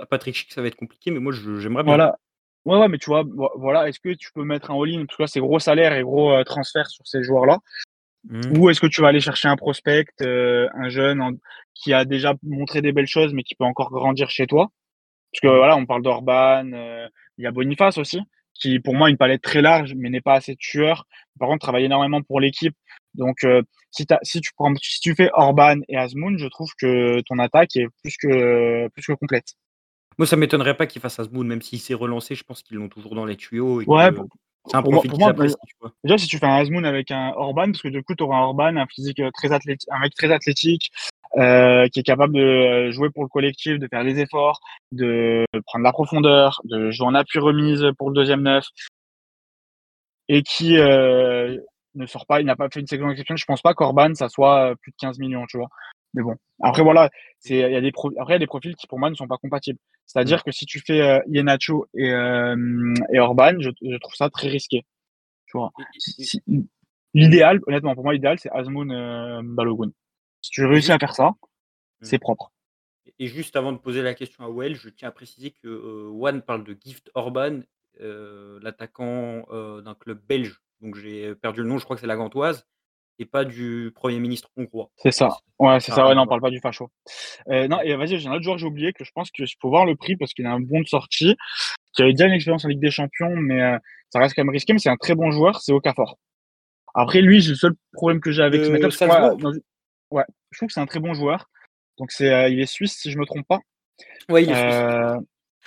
Patrick Chic, ça va être compliqué, mais moi j'aimerais bien. Voilà. Ouais, ouais, mais tu vois, voilà, est-ce que tu peux mettre un all-in, parce que c'est gros salaire et gros euh, transfert sur ces joueurs-là mmh. Ou est-ce que tu vas aller chercher un prospect, euh, un jeune qui a déjà montré des belles choses, mais qui peut encore grandir chez toi? Parce que mmh. voilà, on parle d'Orban, euh, il y a Boniface aussi qui pour moi une palette très large, mais n'est pas assez tueur. Par contre, travaille énormément pour l'équipe. Donc, euh, si, si, tu prends, si tu fais Orban et Asmoun, je trouve que ton attaque est plus que, plus que complète. Moi, ça m'étonnerait pas qu'il fasse Asmoun, même s'il s'est relancé. Je pense qu'ils l'ont toujours dans les tuyaux. ouais, c'est un profil moi, Déjà, si tu fais un Asmoun avec un Orban, parce que du coup, tu auras un Orban, un physique euh, très athlétique, un mec très athlétique, euh, qui est capable de jouer pour le collectif, de faire les efforts, de prendre la profondeur, de jouer en appui remise pour le deuxième neuf, et qui euh, ne sort pas, il n'a pas fait une saison exceptionnelle. Je pense pas qu'Orban, ça soit plus de 15 millions, tu vois. Mais bon, après voilà, c'est il y a des après il y a des profils qui pour moi ne sont pas compatibles. C'est-à-dire mmh. que si tu fais euh, Ienacho et, euh, et Orban, je, je, trouve ça très risqué. Tu vois. L'idéal, honnêtement, pour moi, l'idéal, c'est Azmoun euh, Balogun. Si tu réussis à faire ça, mmh. c'est propre. Et juste avant de poser la question à Well, je tiens à préciser que euh, parle de Gift Orban, euh, l'attaquant d'un club belge. Donc j'ai perdu le nom, je crois que c'est la Gantoise, et pas du Premier ministre hongrois. C'est ça. Ouais, c'est ça. Ouais, non, on parle pas du facho. Euh, non, et vas-y, j'ai un autre joueur que j'ai oublié que je pense qu'il faut voir le prix parce qu'il a un bon de sortie, qui avait déjà une expérience en Ligue des Champions, mais ça reste quand même risqué. Mais c'est un très bon joueur, c'est Okafor. Après, lui, le seul problème que j'ai avec ce Ouais, je trouve que c'est un très bon joueur. Donc c'est, euh, il est suisse si je me trompe pas. Ouais, il est suisse. Euh,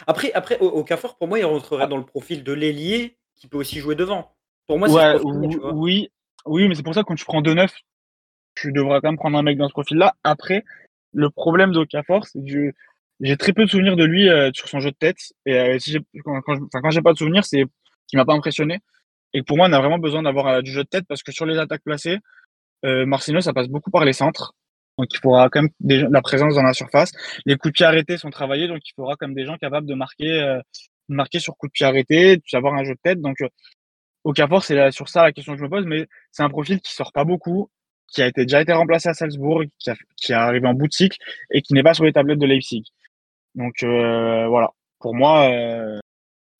après, après au, Cafor, pour moi, il rentrerait dans le profil de l'ailier qui peut aussi jouer devant. Pour moi, ouais, oui, oui, mais c'est pour ça que quand tu prends 2-9, tu devrais quand même prendre un mec dans ce profil-là. Après, le problème de Okafor, c'est que j'ai très peu de souvenirs de lui euh, sur son jeu de tête. Et si quand, quand, j'ai pas de souvenirs, c'est qu'il m'a pas impressionné. Et pour moi, on a vraiment besoin d'avoir du jeu de tête parce que sur les attaques placées, euh, Marcino, ça passe beaucoup par les centres. Donc, il faudra quand même la présence dans la surface. Les coups de pied arrêtés sont travaillés, donc il faudra comme des gens capables de marquer, euh, marquer sur coup de pied arrêté, d'avoir un jeu de tête. Donc, euh, au Cafor, c'est sur ça la question que je me pose, mais c'est un profil qui sort pas beaucoup, qui a été, déjà été remplacé à Salzbourg, qui, a, qui est arrivé en bout de cycle et qui n'est pas sur les tablettes de Leipzig. Donc, euh, voilà. Pour moi, euh,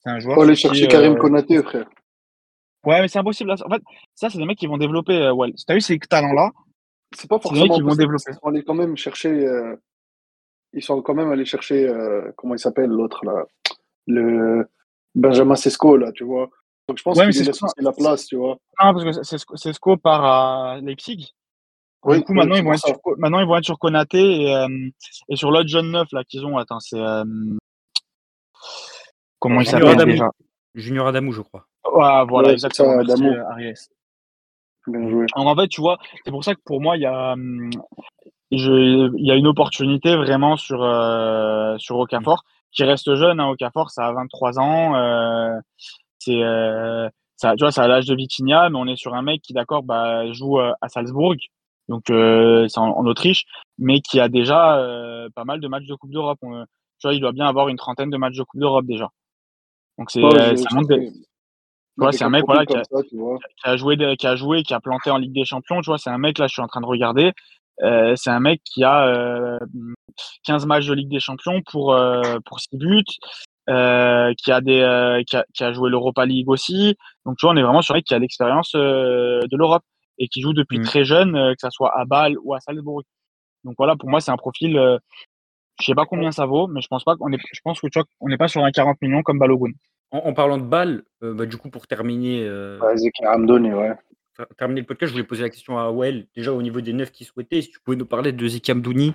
c'est un joueur. Faut aller chercher Karim Konaté, frère. Ouais, mais c'est impossible. En fait, ça, c'est des mecs qui vont développer. Euh, ouais. T'as eu ces talents-là, c'est pas forcément. Qui vont développer. Ils sont allés quand même chercher. Euh, ils sont quand même allés chercher. Euh, comment il s'appelle l'autre là? Le Benjamin Sesco là, tu vois? Donc je pense ouais, qu'il laisse la place, tu vois. Non, parce que Sesco part à Leipzig. Oui, du coup, maintenant, ils vont être sur, maintenant, ils vont être sur Konaté et, euh, et sur l'autre jeune neuf là qu'ils ont. Attends, c'est. Euh, comment il s'appelle déjà? Junior Adamou, je crois. Ouais, voilà, exactement. Adamou. en fait, tu vois, c'est pour ça que pour moi, il y a, hum, il y a une opportunité vraiment sur, euh, sur Okafor, qui reste jeune. Hein, Okafor, ça a 23 ans. Euh, c'est, euh, ça, tu vois, c'est à l'âge de Vitinha, mais on est sur un mec qui, d'accord, bah, joue euh, à Salzbourg, donc euh, c'est en, Autriche, mais qui a déjà euh, pas mal de matchs de Coupe d'Europe. tu vois, il doit bien avoir une trentaine de matchs de Coupe d'Europe déjà. Donc c'est, Ouais, c'est un mec voilà, qui, a, qui, a, joué, qui a joué, qui a planté en Ligue des Champions. Tu vois, c'est un mec, là, je suis en train de regarder. C'est un mec qui a euh, 15 matchs de Ligue des Champions pour, pour 6 buts, euh, qui, a des, euh, qui, a, qui a joué l'Europa League aussi. Donc, tu vois, on est vraiment sur un mec qui a l'expérience euh, de l'Europe et qui joue depuis mmh. très jeune, que ça soit à Bâle ou à Salzbourg. Donc, voilà, pour moi, c'est un profil. je sais pas combien ça vaut, mais je pense pas qu'on est, je pense que tu vois, on n'est pas sur un 40 millions comme Balogun. En, parlant de euh, bah, du coup, pour terminer, euh, ouais. terminer le podcast, je voulais poser la question à Well, déjà au niveau des neufs qui souhaitaient, si tu pouvais nous parler de Zeki Amdouni,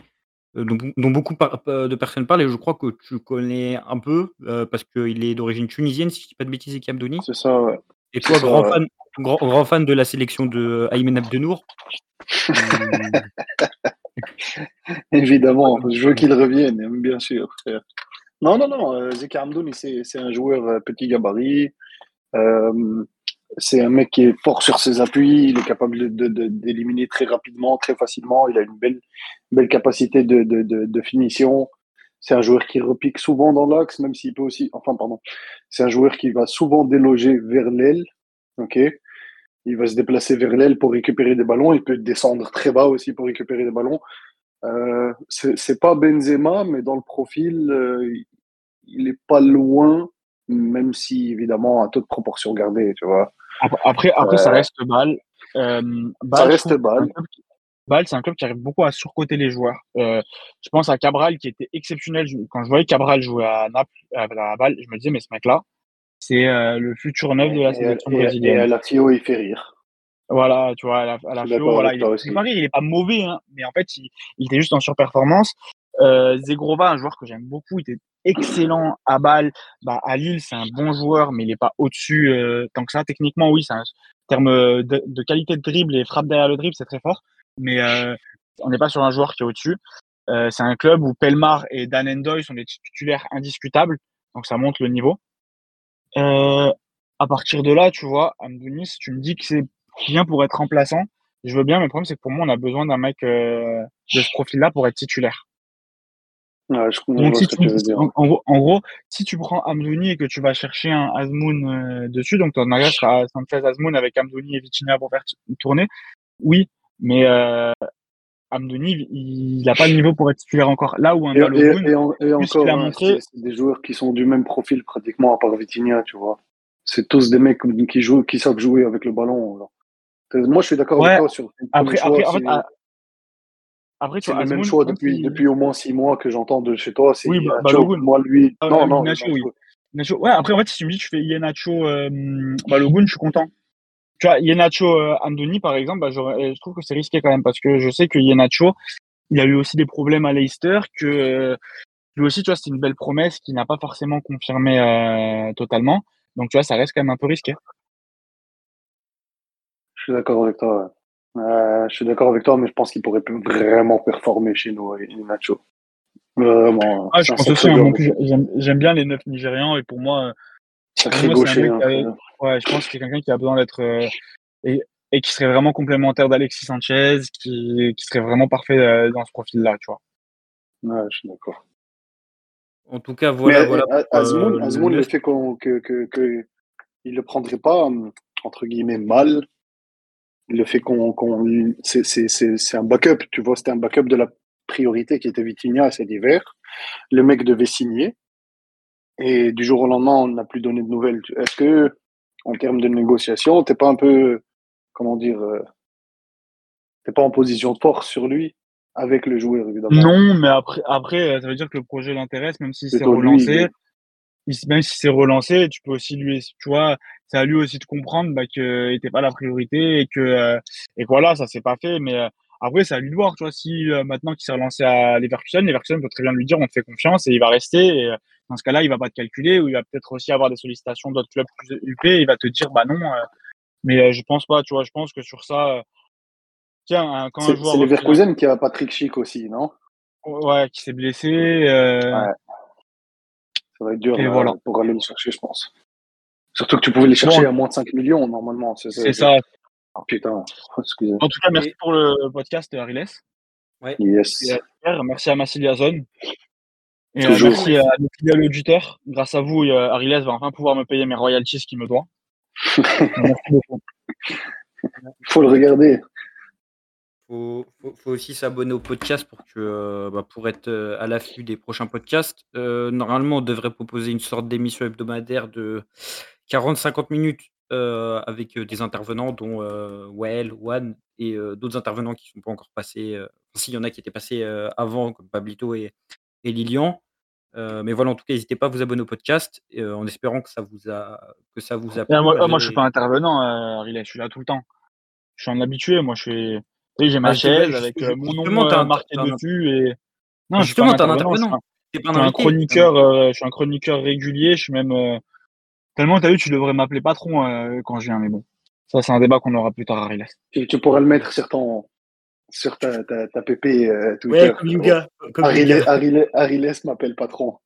euh, dont, beaucoup de personnes parlent, et je crois que tu connais un peu, parce qu'il est d'origine tunisienne, si je ne dis pas de bêtises, Zeki Amdouni. C'est ça, ouais. Et toi, grand, fan, grand, fan de la sélection de Aymen Abdenour Évidemment, je veux qu'il revienne, bien sûr. Non, non, non. Euh, Zeka c'est un joueur euh, petit gabarit. Euh, c'est un mec qui est fort sur ses appuis. Il est capable d'éliminer de, très rapidement, très facilement. Il a une belle, belle capacité de, de finition. C'est un joueur qui repique souvent dans l'axe, même s'il peut aussi. Enfin, pardon. C'est un joueur qui va souvent déloger vers l'aile. OK Il va se déplacer vers l'aile pour récupérer des ballons. Il peut descendre très bas aussi pour récupérer des ballons. Euh, c'est pas Benzema, mais dans le profil, euh, il est pas loin, même si évidemment à toute proportion gardée, tu vois. Après, après, ça reste balle. Euh, ça reste balle. Bâle, c'est un club qui arrive beaucoup à surcoter les joueurs. Euh, je pense à Cabral qui était exceptionnel. Quand je voyais Cabral jouer à Naples, à Bâle, je me disais, mais ce mec-là, c'est euh, le futur neuf de la sélection brésilienne. Et à la Fio, il fait rire. Voilà, tu vois, à la, à la Fio, voilà, il, est, il est pas mauvais, hein, mais en fait, il, il, était juste en surperformance. Euh, Zegrova, un joueur que j'aime beaucoup, il était excellent à Bâle. Bah, à Lille, c'est un bon joueur, mais il est pas au-dessus euh, tant que ça. Techniquement, oui, c'est un terme de, qualité de dribble et frappe derrière le dribble, c'est très fort mais euh, on n'est pas sur un joueur qui est au-dessus. Euh, c'est un club où Pelmar et Dan Endoy sont des titulaires indiscutables, donc ça monte le niveau. Euh, à partir de là, tu vois, Amdouni, si tu me dis que c'est bien pour être remplaçant, je veux bien, mais le problème, c'est que pour moi, on a besoin d'un mec de ce profil-là pour être titulaire. Ouais, je comprends ce que tu veux dire. En, gros, si tu prends Amdouni et que tu vas chercher un Azmoun dessus, donc ton arrière sera Sanchez Azmoun avec Amdouni et Vitinha pour faire tourner, oui, mais euh, Amdoni, il n'a pas le niveau pour être titulaire encore. Là où un et, Balogun, et, et, encore, a montré... c'est des joueurs qui sont du même profil pratiquement, à part Vitinha, tu vois. C'est tous des mecs qui jouent, qui savent jouer avec le ballon. Moi, je suis d'accord avec toi sur. Après, choix, après, fait, après, c'est le même choix depuis, depuis au moins six mois que j'entends de chez toi. C'est oui, Balogun. Moi, lui. Euh, non, non. Nacho, oui. Nacho. Ouais, après, en fait, si tu me dis que tu fais Yenacho euh, Balogun, je suis content tu vois, Yenacho euh, Andoni, par exemple, bah, je trouve que c'est risqué quand même parce que je sais que Yenacho, il a eu aussi des problèmes à Leicester, que euh, lui aussi, tu vois, c'est une belle promesse qui n'a pas forcément confirmé euh, totalement. Donc, tu vois, ça reste quand même un peu risqué. Je suis d'accord avec toi. Euh, je suis d'accord avec toi, mais je pense qu'il pourrait vraiment performer chez nous, Yenacho. Vraiment. Ah, je pense aussi, hein, j'aime bien les neuf Nigérians et pour moi, Sacré gaucher. Ouais, je pense que c'est quelqu'un qui a besoin d'être. Euh, et, et, qui serait vraiment complémentaire d'Alexis Sanchez, qui, qui, serait vraiment parfait euh, dans ce profil-là, tu vois. Ouais, je suis d'accord. En tout cas, voilà. voilà euh, Azmoun, le fait qu'on que, que, que, il le prendrait pas, entre guillemets, mal, le fait qu'on. qu c'est un backup, tu vois, c'était un backup de la priorité qui était Vitinha cet hiver. Le mec devait signer. Et du jour au lendemain, on n'a plus donné de nouvelles. Est-ce que en termes de négociation, t'es pas un peu, comment dire, euh, t'es pas en position de force sur lui avec le joueur évidemment? Non, mais après, après, ça veut dire que le projet l'intéresse, même s'il s'est relancé. même si c'est relancé, tu peux aussi lui, tu vois, c'est à lui aussi de comprendre bah, que n'était pas la priorité et que, euh, et voilà, ça s'est pas fait. Mais euh, après, c'est à lui de voir, tu vois, si maintenant qu'il s'est relancé à Leverkusen, Leverkusen peut très bien lui dire, on te fait confiance et il va rester. Et, dans ce cas-là, il va pas te calculer ou il va peut-être aussi avoir des sollicitations d'autres clubs plus UP et il va te dire bah non. Euh, mais euh, je pense pas, tu vois, je pense que sur ça, euh, tiens, quand un joueur. C'est Leverkusen qui a Patrick Schick aussi, non? Ouais, qui s'est blessé. Ouais. Ça va être dur pour aller le chercher, je pense. Surtout que tu pouvais les chercher à moins de 5 millions normalement. C'est ça. Oh, putain, excusez. En tout cas, merci pour le podcast, Ariles. Ouais. Yes. merci à Massilia Zone. Et euh, merci à nos fidèles auditeurs. Grâce à vous, euh, Ariles va enfin pouvoir me payer mes royalties qu'il me doit. merci beaucoup. faut le regarder. Faut, faut, faut aussi s'abonner au podcast pour que euh, bah, pour être à l'affût des prochains podcasts. normalement, on devrait proposer une sorte d'émission hebdomadaire de 40-50 minutes avec des intervenants dont Well, One et d'autres intervenants qui ne sont pas encore passés. S'il y en a qui étaient passés avant, comme Pablito et, et Lilian. Euh, mais voilà, en tout cas, n'hésitez pas à vous abonner au podcast euh, en espérant que ça vous a, que ça vous a plu. Moi, moi, je suis pas intervenant, euh, je suis là tout le temps. Je suis un habitué, moi, je suis. j'ai ma ah, chaise avec mon nom marqué dessus et. Non, justement, t'es un intervenant. Je suis un chroniqueur, je suis un chroniqueur régulier. Je suis même tellement, t'as vu, tu devrais m'appeler patron quand je viens, mais bon, ça, c'est un débat qu'on aura plus tard, Ariles. Tu, tu pourras le mettre sur ton, sur ta, ta, ta PP euh, Twitter. Ouais, comme Yuga. Ariles m'appelle patron.